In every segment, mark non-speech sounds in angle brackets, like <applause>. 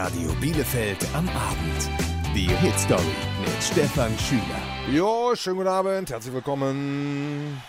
Radio Bielefeld am Abend. Die Hit Story mit Stefan Schüler. Jo, schönen guten Abend, herzlich willkommen.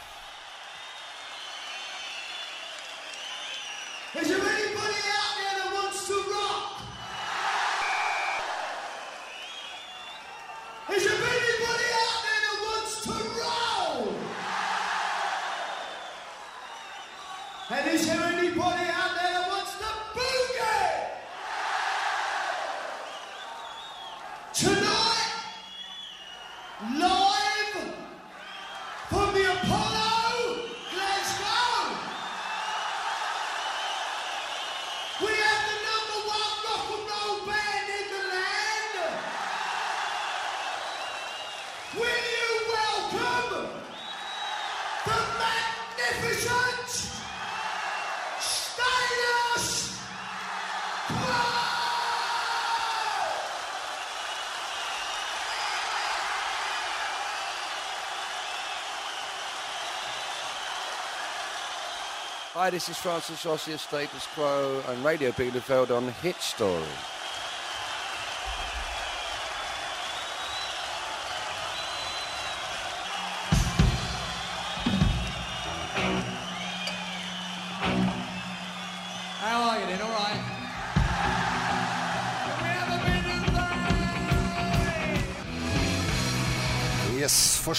Hi, this is Francis Rossi of Status Quo and Radio Bielefeld on Hit Story.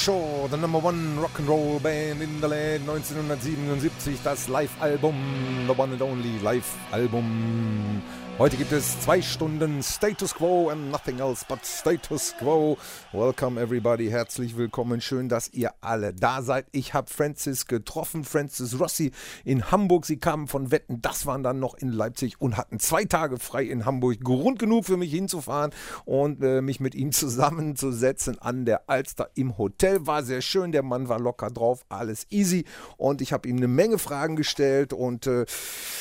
Sure, the number one Rock'n'Roll Band in the land 1977, das Live-Album, the one and only Live-Album. Heute gibt es zwei Stunden Status Quo and nothing else but Status Quo. Welcome everybody, herzlich willkommen. Schön, dass ihr alle da seid. Ich habe Francis getroffen, Francis Rossi in Hamburg. Sie kamen von Wetten, das waren dann noch in Leipzig und hatten zwei Tage frei in Hamburg. Grund genug für mich hinzufahren und äh, mich mit ihm zusammenzusetzen an der Alster im Hotel. War sehr schön, der Mann war locker drauf, alles easy. Und ich habe ihm eine Menge Fragen gestellt und äh,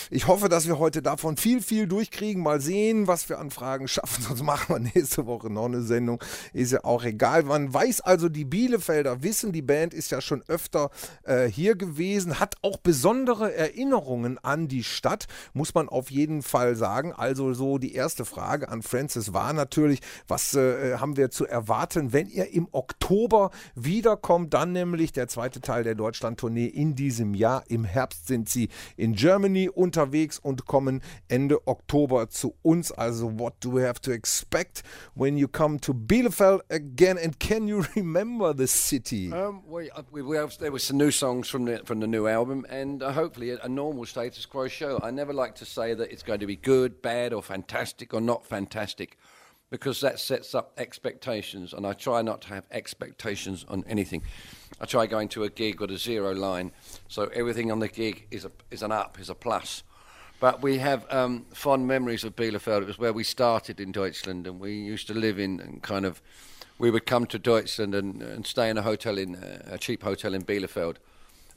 ich hoffe, dass wir heute davon viel, viel durchkriegen. Mal sehen, was wir an Fragen schaffen. <laughs> Sonst machen wir nächste Woche noch eine Sendung. Ist ja auch egal. Man weiß also, die Bielefelder wissen, die Band ist ja schon öfter äh, hier gewesen, hat auch besondere Erinnerungen an die Stadt, muss man auf jeden Fall sagen. Also so die erste Frage an Francis war natürlich, was äh, haben wir zu erwarten, wenn ihr im Oktober wiederkommt, dann nämlich der zweite Teil der Deutschland-Tournee in diesem Jahr. Im Herbst sind sie in Germany unterwegs und kommen Ende Oktober zu uns. Also what do we have to expect when you come to Bielefeld again and can you <laughs> remember the city? Um, we, uh, we, we have, there were some new songs from the from the new album, and uh, hopefully a, a normal status quo show. I never like to say that it's going to be good, bad, or fantastic, or not fantastic, because that sets up expectations, and I try not to have expectations on anything. I try going to a gig with a zero line, so everything on the gig is a is an up, is a plus. But we have um, fond memories of Bielefeld. It was where we started in Deutschland, and we used to live in and kind of. We would come to Deutschland and, and stay in a hotel in uh, a cheap hotel in Bielefeld,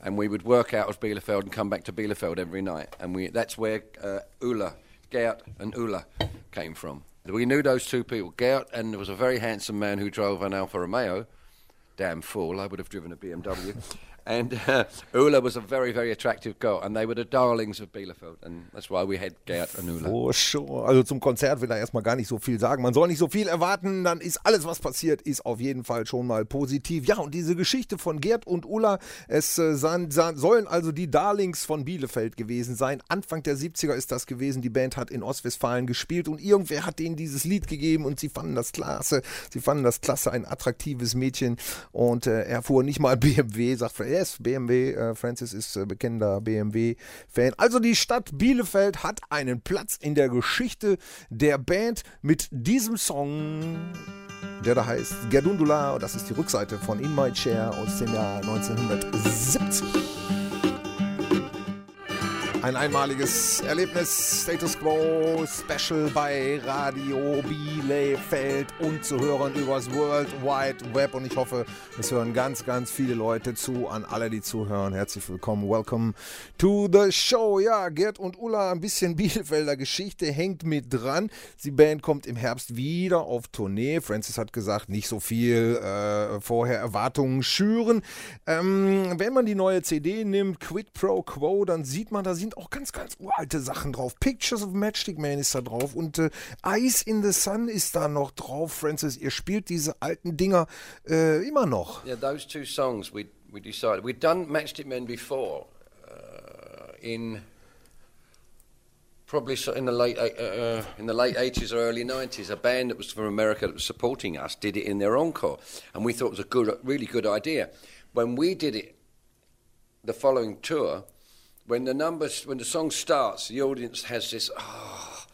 and we would work out of Bielefeld and come back to Bielefeld every night. And we that's where uh, Ulla, Gerd, and Ulla came from. We knew those two people, Gerd, and there was a very handsome man who drove an Alfa Romeo. Damn fool! I would have driven a BMW. And uh, Ulla was a very, very attractive girl, and they were the darlings of Bielefeld, and that's why we had Gerd and Ulla. Oh, sure. Also zum Konzert will er erstmal gar nicht so viel sagen. Man soll nicht so viel erwarten, dann ist alles, was passiert, ist auf jeden Fall schon mal positiv. Ja, und diese Geschichte von Gerd und Ulla, es äh, san, san, sollen also die Darlings von Bielefeld gewesen sein. Anfang der 70er ist das gewesen. Die Band hat in Ostwestfalen gespielt und irgendwer hat denen dieses Lied gegeben und sie fanden das klasse. Sie fanden das klasse, ein attraktives Mädchen und äh, er fuhr nicht mal BMW, sagt yes, BMW, äh, Francis ist äh, bekennender BMW-Fan. Also die Stadt Bielefeld hat einen Platz in der Geschichte der Band mit diesem Song, der da heißt Gerdundula. Das ist die Rückseite von In My Chair aus dem Jahr 1970. Ein einmaliges Erlebnis, Status Quo, Special bei Radio Bielefeld und zu hören übers World Wide Web. Und ich hoffe, es hören ganz, ganz viele Leute zu. An alle, die zuhören, herzlich willkommen. Welcome to the show. Ja, Gerd und Ulla, ein bisschen Bielefelder Geschichte hängt mit dran. Die Band kommt im Herbst wieder auf Tournee. Francis hat gesagt, nicht so viel äh, vorher Erwartungen schüren. Ähm, wenn man die neue CD nimmt, Quid Pro Quo, dann sieht man, da sind sind auch ganz, ganz uralte Sachen drauf. Pictures of Matchstick Man ist da drauf und äh, Ice in the Sun ist da noch drauf, Francis. Ihr spielt diese alten Dinger äh, immer noch. Yeah, those two songs we we decided we'd done Matchstick Men before uh, in probably in the late uh, uh, in the late eighties or early nineties. A band that was from America that was supporting us did it in their encore, and we thought it was a good, really good idea. When we did it, the following tour, when the numbers when the song starts, the audience has this ah.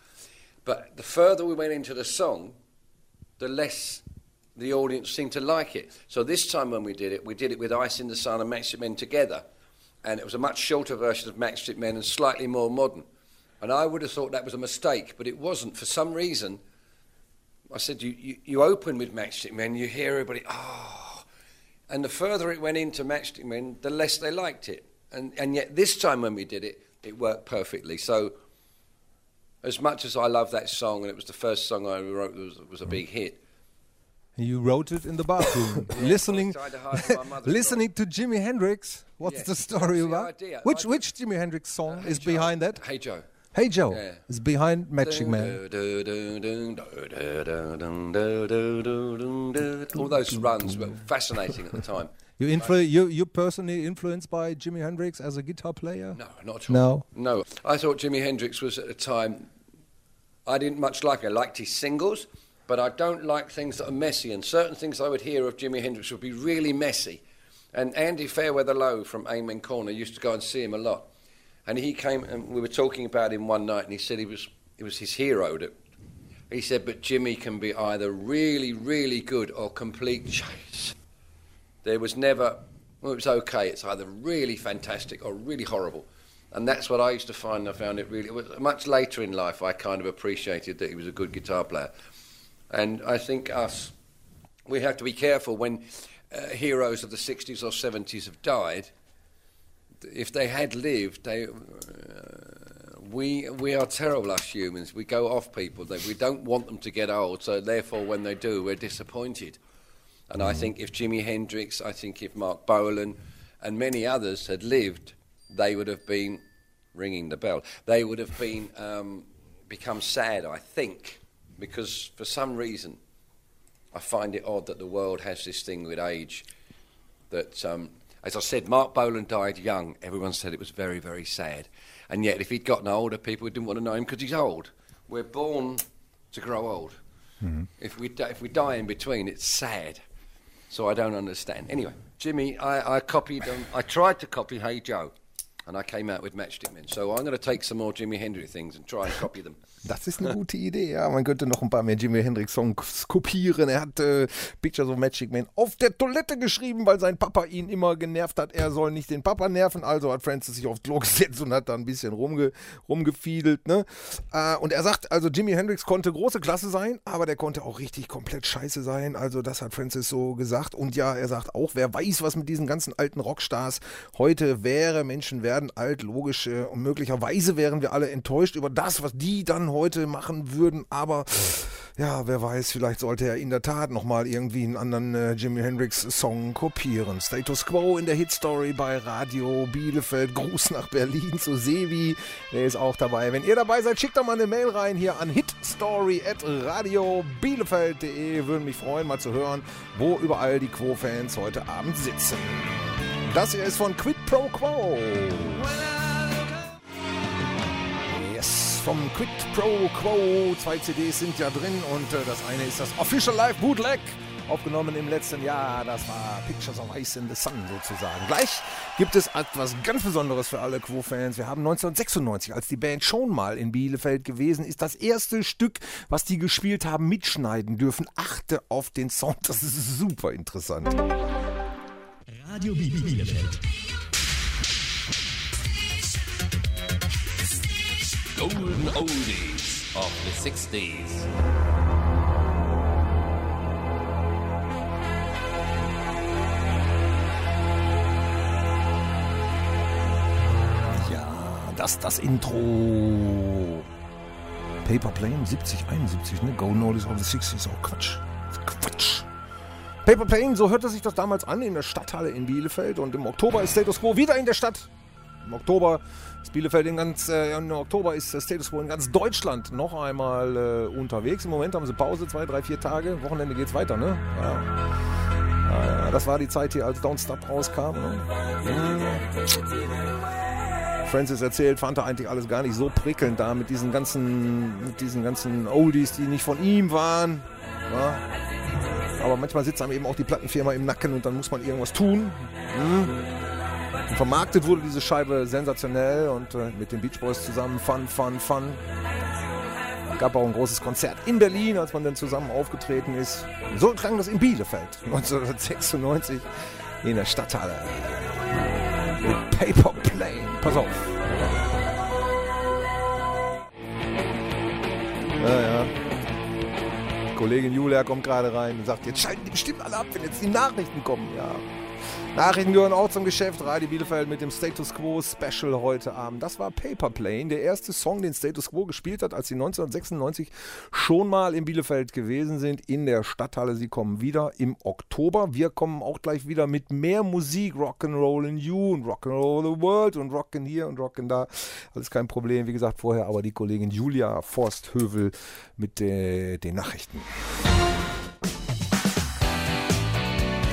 but the further we went into the song, the less the audience seemed to like it. So this time when we did it, we did it with Ice in the Sun and Matchstick Men together. And it was a much shorter version of Matchstick Men and slightly more modern. And I would have thought that was a mistake, but it wasn't. For some reason, I said, you, you, you open with Matchstick Men, you hear everybody, oh. And the further it went into Matchstick Men, the less they liked it. And, and yet this time when we did it, it worked perfectly. So as much as I love that song, and it was the first song I wrote that was, was a big hit, You wrote it in the bathroom, listening, I tried to hide my mother's listening to Jimi Hendrix. What's Yes. the story the about? Which I- which Jimi Hendrix song Hey is Joe. behind that? Hey Joe. Hey Joe Yeah. is behind Matching Man. All those runs were fascinating at the time. You influ- you you personally influenced by Jimi Hendrix as a guitar player? No, not at all. No. No. I thought Jimi Hendrix was at a time I didn't much like. I liked his singles, but I don't like things that are messy. And certain things I would hear of Jimi Hendrix would be really messy. And Andy Fairweather Low from Amen Corner used to go and see him a lot. And he came and we were talking about him one night, and he said he was it was his hero. That he said, but Jimi can be either really, really good or complete <laughs> chase. There was never, well, it was okay. It's either really fantastic or really horrible. And that's what I used to find. I found it really, it much later in life, I kind of appreciated that he was a good guitar player. And I think us, we have to be careful when uh, heroes of the 60s or 70s have died. If they had lived, they, uh, we, we are terrible, us humans. We go off people. That we don't want them to get old, so therefore, when they do, we're disappointed. And I think if Jimi Hendrix, I think if Marc Bolan and many others had lived, they would have been ringing the bell. They would have been um, become sad, I think, because for some reason, I find it odd that the world has this thing with age. That, um, as I said, Marc Bolan died young. Everyone said it was very, very sad. And yet, if he'd gotten older, people didn't want to know him because he's old. We're born to grow old. If we if we die in between, it's sad. So I don't understand. Anyway, Jimi, I, I copied them. I tried to copy Hey Joe, and I came out with Matchstick Men. So I'm going to take some more Jimi Hendrix things and try and copy them. Das ist eine gute Idee, ja. Man könnte noch ein paar mehr Jimi Hendrix Songs kopieren. Er hat äh, Pictures of Magic Man auf der Toilette geschrieben, weil sein Papa ihn immer genervt hat. Er soll nicht den Papa nerven. Also hat Francis sich aufs Klo gesetzt und hat da ein bisschen rumge rumgefiedelt. Ne? Äh, und er sagt, also Jimi Hendrix konnte große Klasse sein, aber der konnte auch richtig komplett scheiße sein. Also das hat Francis so gesagt. Und ja, er sagt auch, wer weiß, was mit diesen ganzen alten Rockstars heute wäre. Menschen werden alt, logisch. Äh, und möglicherweise wären wir alle enttäuscht über das, was die dann heute machen würden. Aber ja, wer weiß, vielleicht sollte er in der Tat nochmal irgendwie einen anderen äh, Jimi Hendrix-Song kopieren. Status Quo in der Hitstory bei Radio Bielefeld. Gruß nach Berlin zu Sevi. Der ist auch dabei. Wenn ihr dabei seid, schickt doch mal eine Mail rein hier an hitstory.radiobielefeld.de. Würde mich freuen, mal zu hören, wo überall die Quo-Fans heute Abend sitzen. Das hier ist von Quid Pro Quo. Vom Quid Pro Quo. Zwei CDs sind ja drin und äh, das eine ist das Official Live Bootleg. Aufgenommen im letzten Jahr. Das war Pictures of Ice in the Sun sozusagen. Gleich gibt es etwas ganz Besonderes für alle Quo-Fans. Wir haben 1996, als die Band schon mal in Bielefeld gewesen ist, das erste Stück, was die gespielt haben, mitschneiden dürfen. Achte auf den Sound. Das ist super interessant. Radio Bielefeld. Golden Oldies of the 60s. Ja, das das Intro. Paper Plane 70, 71, ne? Golden Oldies of the 60s, auch Quatsch. Quatsch. Paper Plane, so hörte sich das damals an in der Stadthalle in Bielefeld und im Oktober ist Status Quo wieder in der Stadt. Im Oktober ist Bielefeld in ganz, äh, im Oktober ist äh, Status Quo in ganz Deutschland noch einmal äh, unterwegs. Im Moment haben sie Pause, zwei, drei, vier Tage. Wochenende geht's weiter, ne? Ja. Ja, das war die Zeit hier, als Don't Stop rauskam. Ne? Mhm. Francis erzählt, fand er eigentlich alles gar nicht so prickelnd da mit diesen ganzen, mit diesen ganzen Oldies, die nicht von ihm waren. Aber manchmal sitzt einem eben auch die Plattenfirma im Nacken und dann muss man irgendwas tun. Mhm. Vermarktet wurde diese Scheibe sensationell und äh, mit den Beach Boys zusammen Fun, Fun, Fun. Gab auch ein großes Konzert in Berlin, als man dann zusammen aufgetreten ist. So klang das in Bielefeld <laughs> 1996 in der Stadthalle. Mit Paper Plane. Pass auf. Ja, ja. Kollegin Julia kommt gerade rein und sagt, jetzt schalten die bestimmt alle ab, wenn jetzt die Nachrichten kommen. Ja. Nachrichten gehören auch zum Geschäft. Radio Bielefeld mit dem Status Quo Special heute Abend. Das war Paper Plane, der erste Song, den Status Quo gespielt hat, als sie 1996 schon mal in Bielefeld gewesen sind, in der Stadthalle. Sie kommen wieder im Oktober. Wir kommen auch gleich wieder mit mehr Musik. Rock'n'Roll in You und Rock'n'Roll the World und Rock'n hier und Rock'n da. Alles kein Problem. Wie gesagt, vorher aber die Kollegin Julia Forsthövel mit äh, den Nachrichten.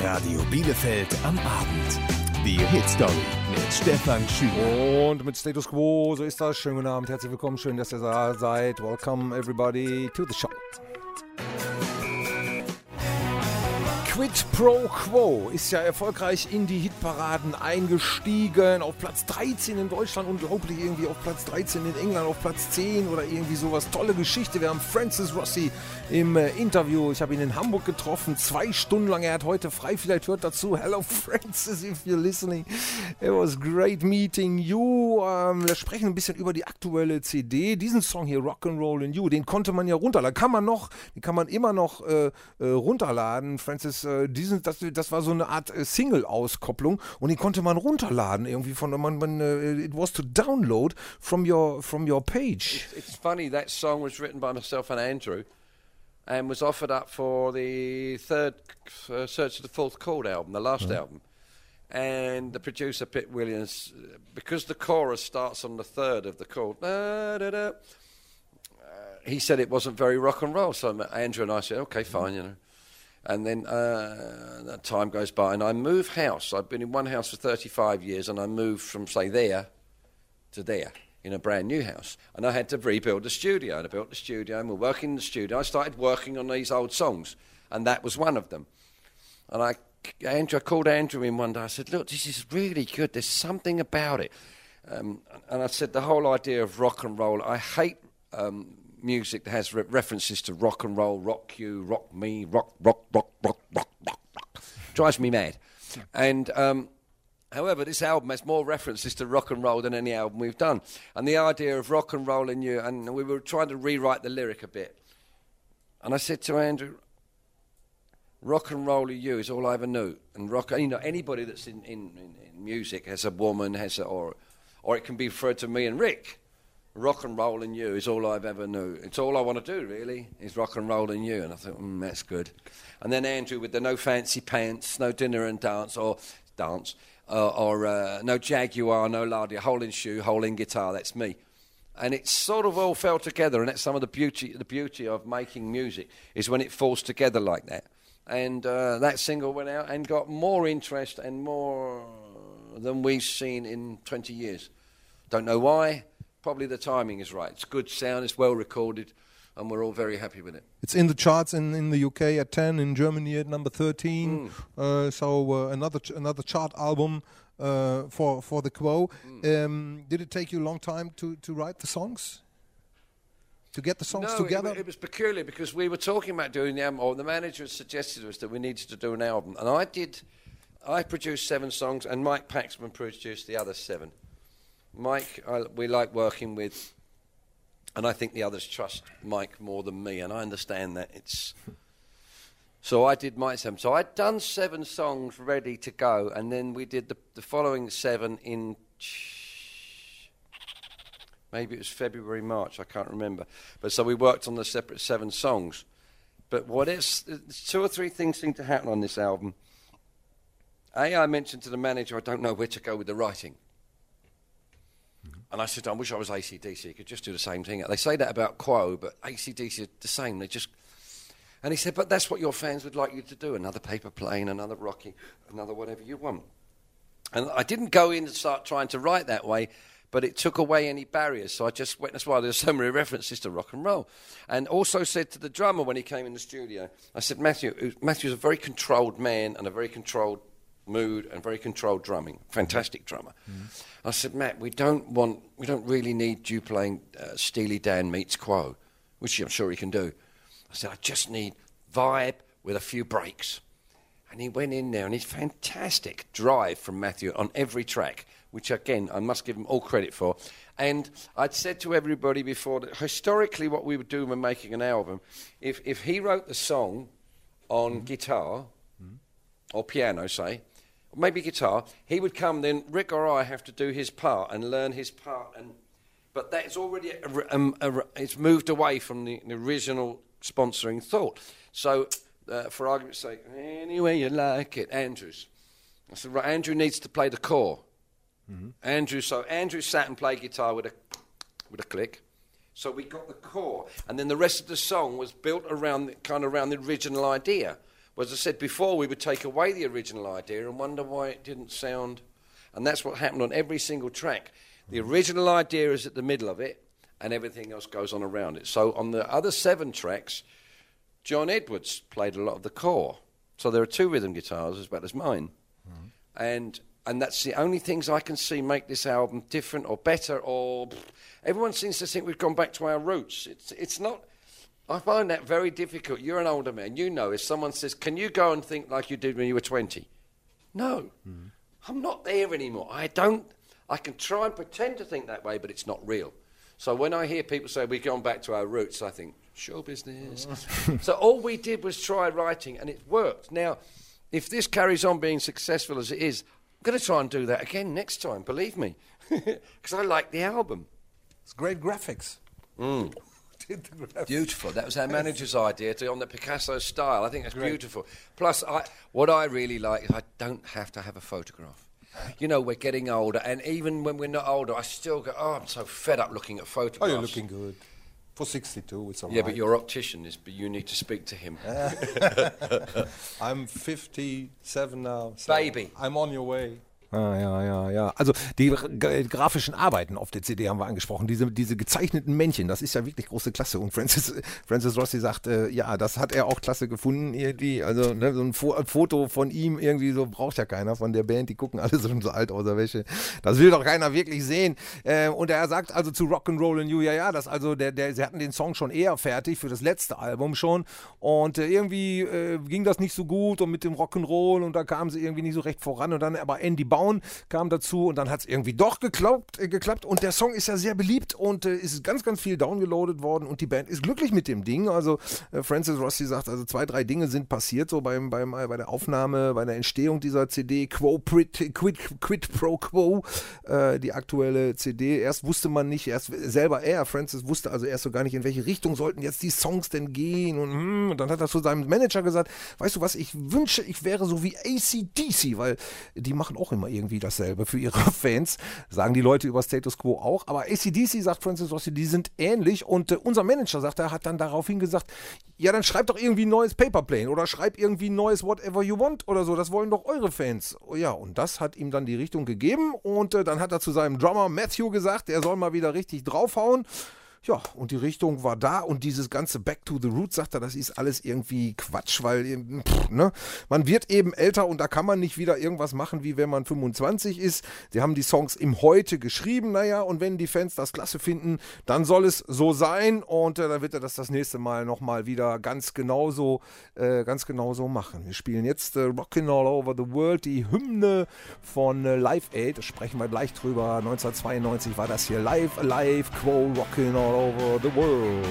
Radio Bielefeld am Abend. Die Hit Story mit Stefan Schüler. Und mit Status Quo, so ist das. Schönen guten Abend, herzlich willkommen, schön, dass ihr da seid. Welcome everybody to the show. Quid Pro Quo ist ja erfolgreich in die Hitparaden eingestiegen. Auf Platz 13 in Deutschland, unglaublich irgendwie auf Platz 13 in England, auf Platz 10 oder irgendwie sowas. Tolle Geschichte. Wir haben Francis Rossi im äh, Interview. Ich habe ihn in Hamburg getroffen, zwei Stunden lang. Er hat heute frei, vielleicht hört dazu. Hello <laughs> Francis, if you're listening. It was great meeting you. Ähm, wir sprechen ein bisschen über die aktuelle CD. Diesen Song hier, Rock'n'Roll in You, den konnte man ja runterladen. Kann man noch, den kann man immer noch äh, äh, runterladen. Francis, äh, diesen, das, das war so eine Art äh, Single-Auskopplung und den konnte man runterladen. Irgendwie von, man, man, äh, it was to download from your, from your page. It's funny, that song was written by myself and Andrew and was offered up for the third uh, Search of the Fourth Chord album, the last album. And the producer, Pip Williams, because the chorus starts on the third of the chord, da, da, da, uh, he said it wasn't very rock and roll. So Andrew and I said, okay, fine, you know. And then uh, time goes by, and I move house. I've been in one house for 35 years, and I moved from, say, there to there in a brand new house. And I had to rebuild the studio. And I built the studio, and we're working in the studio. I started working on these old songs, and that was one of them. And I, Andrew, I called Andrew in one day. I said, "Look, this is really good. There's something about it." Um, and I said, "The whole idea of rock and roll. I hate um, music that has re- references to rock and roll, rock you, rock me, rock, rock, rock, rock, rock, rock, rock. Drives me mad." And um, However, this album has more references to rock and roll than any album we've done. And the idea of rock and roll in you, and we were trying to rewrite the lyric a bit. And I said to Andrew, rock and roll in you is all I ever knew. And rock, you know, anybody that's in, in, in, music has a woman, has a, or, or it can be referred to me and Rick. Rock and roll in you is all I've ever knew. It's all I want to do, really, is rock and roll in you. And I thought, mm, that's good. And then Andrew with the no fancy pants, no dinner and dance, or dance, uh, or uh, no Jaguar, no Lardy, hole in shoe, hole in guitar. That's me. And it sort of all fell together, and that's some of the beauty. The beauty of making music is when it falls together like that. And uh, that single went out and got more interest and more than we've seen in 20 years. Don't know why. Probably the timing is right. It's good sound. It's well recorded, and we're all very happy with it. It's in the charts in, in the UK at 10, in Germany at number 13. Uh, so uh, another ch- another chart album uh, for for the Quo. Um, did it take you a long time to, to write the songs? To get the songs no, together? It, it was peculiar because we were talking about doing the album, or the manager suggested to us that we needed to do an album, and I did. I produced seven songs, and Mike Paxman produced the other seven. Mike, I, we like working with, and I think the others trust Mike more than me, and I understand that it's. So I did my seven. So I'd done seven songs ready to go, and then we did the, the following seven in maybe it was February, March, I can't remember. But so we worked on the separate seven songs. But what is two or three things seem to happen on this album. A, I mentioned to the manager, I don't know where to go with the writing. And I said, I wish I was ACDC. You could just do the same thing. They say that about Quo, but ACDC are the same. They just. And he said, but that's what your fans would like you to do. Another paper plane, another Rocky, another whatever you want. And I didn't go in and start trying to write that way, but it took away any barriers. So I just went, that's why there's so many references to rock and roll. And also said to the drummer when he came in the studio, I said, Matthew, Matthew's a very controlled man and a very controlled mood and very controlled drumming. Fantastic mm. drummer. Mm. I said, Matt, we don't want, we don't really need you playing uh, Steely Dan meets Quo, which I'm sure he can do. I said, I just need vibe with a few breaks. And he went in there and he's fantastic drive from Matthew on every track, which again, I must give him all credit for. And I'd said to everybody before that historically, what we would do when making an album, if, if he wrote the song on mm. guitar or piano, say, maybe guitar, he would come, then Rick or I have to do his part and learn his part. and But that's already, a, um, a, it's moved away from the, the original sponsoring thought. So, uh, for argument's sake, any way you like it, Andrews. I said, right, Andrew needs to play the core. Andrew, so Andrew sat and played guitar with a, with a click. So we got the core, and then the rest of the song was built around the, kind of around the original idea. Well, as I said before, we would take away the original idea and wonder why it didn't sound. And that's what happened on every single track. The original idea is at the middle of it, and everything else goes on around it. So on the other seven tracks, John Edwards played a lot of the core. So there are two rhythm guitars as well as mine. Mm-hmm. And and that's the only things I can see make this album different or better or everyone seems to think we've gone back to our roots. It's it's not I find that very difficult. You're an older man, you know if someone says, Can you go and think like you did when you were twenty? No. Hmm. I'm not there anymore. I don't I can try and pretend to think that way, but it's not real. So when I hear people say we've gone back to our roots, I think, show business. <laughs> so all we did was try writing and it worked. Now, if this carries on being successful as it is, I'm going to try and do that again next time, believe me. <laughs> Because I like the album. It's great graphics. Hmm. Did the graphics. Beautiful. That was our manager's idea to on the Picasso style. I think that's beautiful. Plus, I, what I really like is I don't have to have a photograph. You know, we're getting older, and even when we're not older, I still go, oh, I'm so fed up looking at photographs. Oh, you're looking good. For 62, it's all Yeah, right. but your optician is, but you need to speak to him. <laughs> I'm 57 now. so Baby. I'm on your way. Ah, ja, ja, ja. Also die gra- grafischen Arbeiten auf der CD haben wir angesprochen. Diese, diese gezeichneten Männchen, das ist ja wirklich große Klasse. Und Francis, Francis Rossi sagt, äh, ja, das hat er auch klasse gefunden irgendwie. Also ne, so ein Fo Foto von ihm irgendwie so braucht ja keiner von der Band. Die gucken alle <laughs> so alt aus der Wäsche. Das will doch keiner wirklich sehen. Äh, und er sagt also zu Rock'n'Roll in You, ja, ja, das also der, der, sie hatten den Song schon eher fertig für das letzte Album schon. Und äh, irgendwie äh, ging das nicht so gut und mit dem Rock'n'Roll und da kamen sie irgendwie nicht so recht voran. Und dann aber Andy Baum kam dazu und dann hat es irgendwie doch geklappt, äh, geklappt. Und der Song ist ja sehr beliebt und äh, ist ganz, ganz viel downgeloadet worden und die Band ist glücklich mit dem Ding. Also äh, Francis Rossi sagt, also zwei, drei Dinge sind passiert so beim, beim, äh, bei der Aufnahme, bei der Entstehung dieser CD. Quo Prit, Quid, Quid Pro Quo, äh, die aktuelle CD. Erst wusste man nicht, erst selber er, Francis, wusste also erst so gar nicht, in welche Richtung sollten jetzt die Songs denn gehen. Und, hm, und dann hat er zu seinem Manager gesagt, weißt du was, ich wünsche, ich wäre so wie ACDC, weil die machen auch immer irgendwie dasselbe für ihre <laughs> Fans, sagen die Leute über Status Quo auch. Aber ACDC, sagt Francis Rossi, die sind ähnlich. Und äh, unser Manager, sagt er, hat dann daraufhin gesagt, ja, dann schreibt doch irgendwie ein neues Paperplane oder schreibt irgendwie ein neues Whatever You Want oder so. Das wollen doch eure Fans. Oh ja, und das hat ihm dann die Richtung gegeben. Und äh, dann hat er zu seinem Drummer Matthew gesagt, er soll mal wieder richtig draufhauen. Ja, und die Richtung war da und dieses ganze Back to the Roots, sagt er, das ist alles irgendwie Quatsch, weil eben, pff, ne, man wird eben älter und da kann man nicht wieder irgendwas machen, wie wenn man 25 ist. Sie haben die Songs im Heute geschrieben, naja, und wenn die Fans das klasse finden, dann soll es so sein und äh, dann wird er das das nächste Mal nochmal wieder ganz genauso, äh, ganz genauso machen. Wir spielen jetzt äh, Rockin' All Over the World, die Hymne von äh, Live Aid, da sprechen wir gleich drüber. 1992 war das hier Live Alive, Quo Rockin' All Over the World.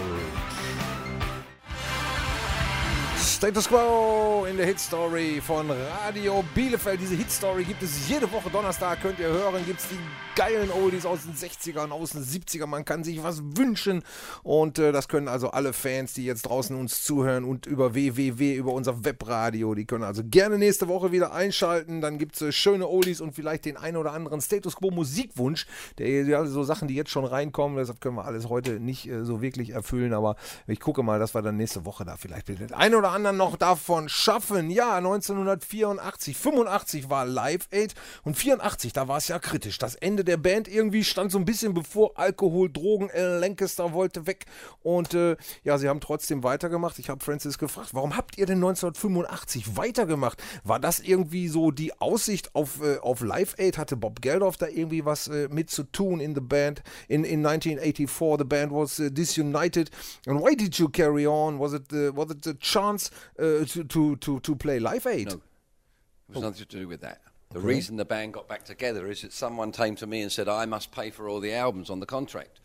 Status Quo in der Hitstory von Radio Bielefeld. Diese Hitstory gibt es jede Woche Donnerstag, könnt ihr hören. Gibt es die geilen Oldies aus den 60ern, aus den 70ern. Man kann sich was wünschen. Und äh, das können also alle Fans, die jetzt draußen uns zuhören und über www, über unser Webradio, die können also gerne nächste Woche wieder einschalten. Dann gibt es äh, schöne Oldies und vielleicht den einen oder anderen Status Quo Musikwunsch. Der, ja, so Sachen, die jetzt schon reinkommen. Deshalb können wir alles heute nicht äh, so wirklich erfüllen. Aber ich gucke mal, dass wir dann nächste Woche da vielleicht den einen oder anderen noch davon schaffen. Ja, 1984, 85 war Live Aid und 84, da war es ja kritisch. Das Ende der Band irgendwie stand so ein bisschen bevor Alkohol, Drogen. Alan Lancaster wollte weg und äh, ja, sie haben trotzdem weitergemacht. Ich habe Francis gefragt, warum habt ihr denn 1985 weitergemacht? War das irgendwie so die Aussicht auf, äh, auf Live Aid? Hatte Bob Geldof da irgendwie was äh, mit zu tun in the band? In, in 1984, the band was uh, disunited. And why did you carry on? Was it, uh, was it a chance uh, to, to, to, to play Live Aid? No. It was nothing to do with that. The reason the band got back together is that someone came to me and said, I must pay for all the albums on the contract.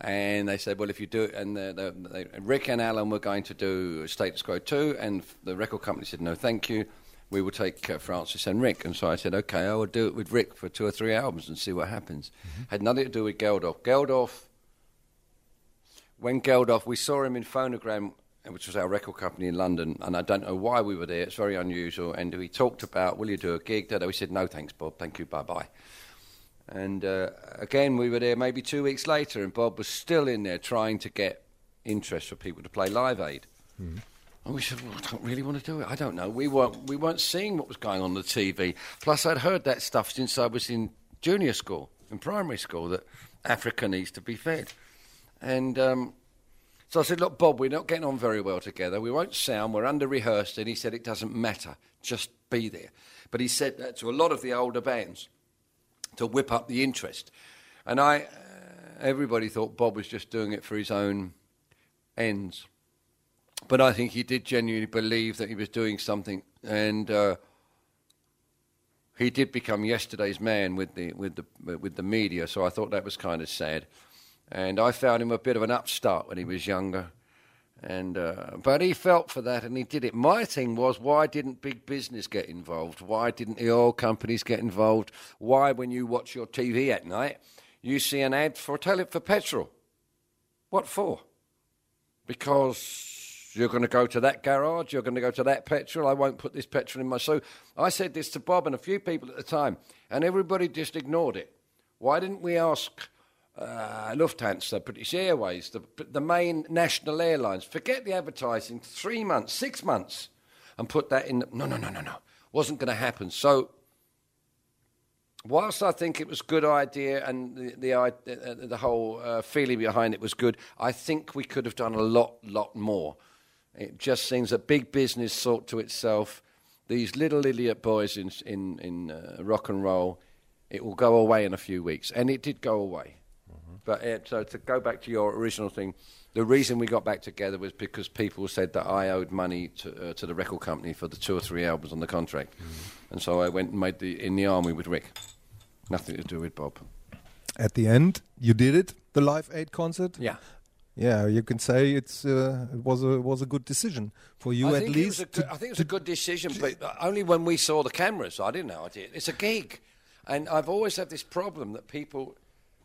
And they said, well, if you do it, and the, the, they, Rick and Alan were going to do Status Quo 2, and the record company said, no, thank you. We will take uh, Francis and Rick. And so I said, okay, I will do it with Rick for two or three albums and see what happens. Had nothing to do with Geldof. Geldof, when Geldof, we saw him in Phonogram, which was our record company in London, and I don't know why we were there. It's very unusual. And we talked about, will you do a gig? Da. We said, no, thanks, Bob. Thank you. Bye bye. And uh, again, we were there maybe two weeks later, and Bob was still in there trying to get interest for people to play Live Aid. And we said, well, I don't really want to do it. I don't know. We weren't, we weren't seeing what was going on on the TV. Plus, I'd heard that stuff since I was in junior school, in primary school, that Africa needs to be fed. And um, so I said, Look, Bob, we're not getting on very well together. We won't sound. We're under rehearsed. And he said, It doesn't matter. Just be there. But he said that to a lot of the older bands to whip up the interest. And I, uh, everybody thought Bob was just doing it for his own ends. But I think he did genuinely believe that he was doing something. And uh, he did become yesterday's man with the, with, the, with the media. So I thought that was kind of sad. And I found him a bit of an upstart when he was younger. And uh, but he felt for that, and he did it. My thing was, why didn't big business get involved? Why didn't the oil companies get involved? Why, when you watch your TV at night, you see an ad for tell it for petrol? What for? Because you're going to go to that garage, you're going to go to that petrol. I won't put this petrol in my. So I said this to Bob and a few people at the time, and everybody just ignored it. Why didn't we ask? Uh, Lufthansa, British Airways, the, the main national airlines. Forget the advertising, three months, six months, and put that in. The, no, no, no, no, no. Wasn't going to happen. So, whilst I think it was a good idea and the, the, uh, the whole uh, feeling behind it was good, I think we could have done a lot, lot more. It just seems that big business thought to itself, these little idiot boys in, in, in uh, rock and roll, it will go away in a few weeks. And it did go away. But uh, so to go back to your original thing, the reason we got back together was because people said that I owed money to, uh, to the record company for the two or three albums on the contract, and so I went and made the in the army with Rick. Nothing to do with Bob. At the end, you did it, the Live Aid concert. Yeah. Yeah, you can say it's uh, it was a was a good decision for you I at think it was least. good, to- I think it was a good decision, but only when we saw the cameras. I didn't know I did. It's a gig, and I've always had this problem that people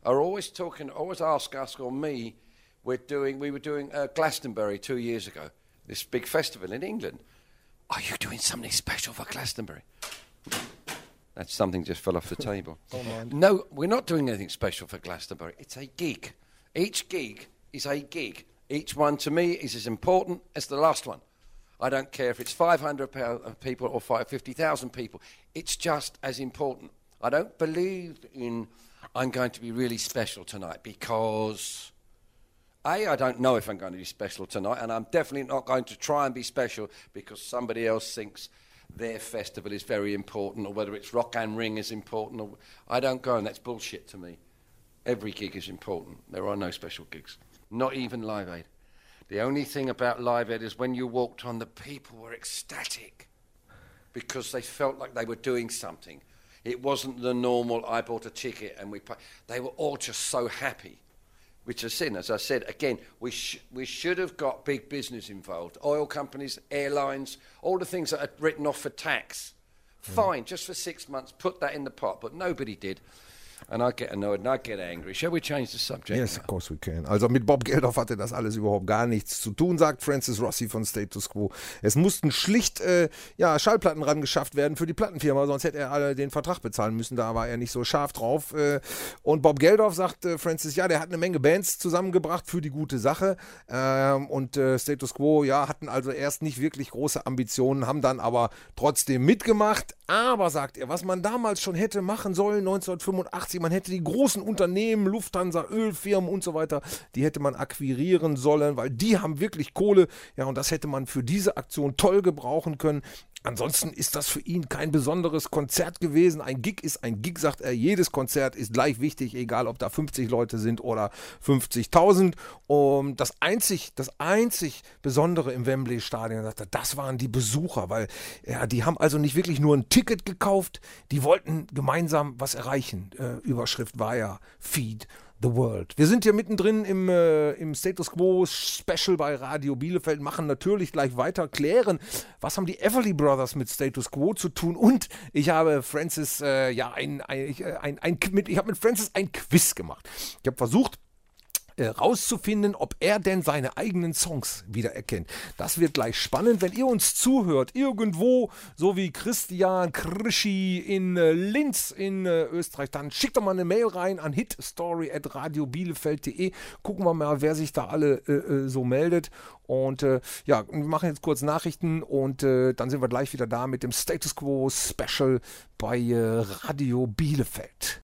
are always talking, always ask us or me. We're doing. We were doing uh, Glastonbury two years ago. This big festival in England. Are you doing something special for Glastonbury? That's something just fell off the table. <laughs> No, we're not doing anything special for Glastonbury. It's a gig. Each gig is a gig. Each one to me is as important as the last one. I don't care if it's 500 uh, people or 550,000 people. It's just as important. I don't believe in I'm going to be really special tonight because A, I don't know if I'm going to be special tonight, and I'm definitely not going to try and be special because somebody else thinks their festival is very important, or whether it's Rock am Ring is important. Or, I don't go, and that's bullshit to me. Every gig is important. There are no special gigs, not even Live Aid. The only thing about Live Aid is when you walked on, the people were ecstatic because they felt like they were doing something. It wasn't the normal, I bought a ticket and we pay. They were all just so happy which is sin. As I said, again, we, sh- we should have got big business involved. Oil companies, airlines, all the things that are written off for tax. Hmm. Fine, just for six months, put that in the pot. But nobody did. And I get annoyed and I get angry. Shall we change the subject? Yes, of course we can. Also mit Bob Geldof hatte das alles überhaupt gar nichts zu tun, sagt Francis Rossi von Status Quo. Es mussten schlicht äh, ja, Schallplatten rangeschafft werden für die Plattenfirma, sonst hätte er alle den Vertrag bezahlen müssen. Da war er nicht so scharf drauf. Äh, und Bob Geldof sagt äh, Francis, ja, der hat eine Menge Bands zusammengebracht für die gute Sache. Ähm, und äh, Status Quo, ja, hatten also erst nicht wirklich große Ambitionen, haben dann aber trotzdem mitgemacht. Aber, sagt er, was man damals schon hätte machen sollen, 1985, man hätte die großen Unternehmen, Lufthansa, Ölfirmen und so weiter, die hätte man akquirieren sollen, weil die haben wirklich Kohle. Ja, und das hätte man für diese Aktion toll gebrauchen können. Ansonsten ist das für ihn kein besonderes Konzert gewesen. Ein Gig ist ein Gig, sagt er. Jedes Konzert ist gleich wichtig, egal ob da 50 Leute sind oder 50.000. Und das einzig, das einzig Besondere im Wembley Stadion, sagt er, das waren die Besucher, weil ja, die haben also nicht wirklich nur ein Ticket gekauft, die wollten gemeinsam was erreichen. Äh, Überschrift war ja Feed The World. Wir sind hier mittendrin im, äh, im Status Quo Special bei Radio Bielefeld, machen natürlich gleich weiter, klären, was haben die Everly Brothers mit Status Quo zu tun und ich habe Francis, äh, ja, ein, ein, äh, ein, ein, mit, ich habe mit Francis ein Quiz gemacht. Ich habe versucht, äh, rauszufinden, ob er denn seine eigenen Songs wiedererkennt. Das wird gleich spannend, wenn ihr uns zuhört, irgendwo, so wie Christian Krischi in äh, Linz in äh, Österreich, dann schickt doch mal eine Mail rein an hitstory.radiobielefeld.de. Gucken wir mal, wer sich da alle äh, äh, so meldet. Und äh, ja, wir machen jetzt kurz Nachrichten und dann sind wir gleich wieder da mit dem Status Quo Special bei Radio Bielefeld.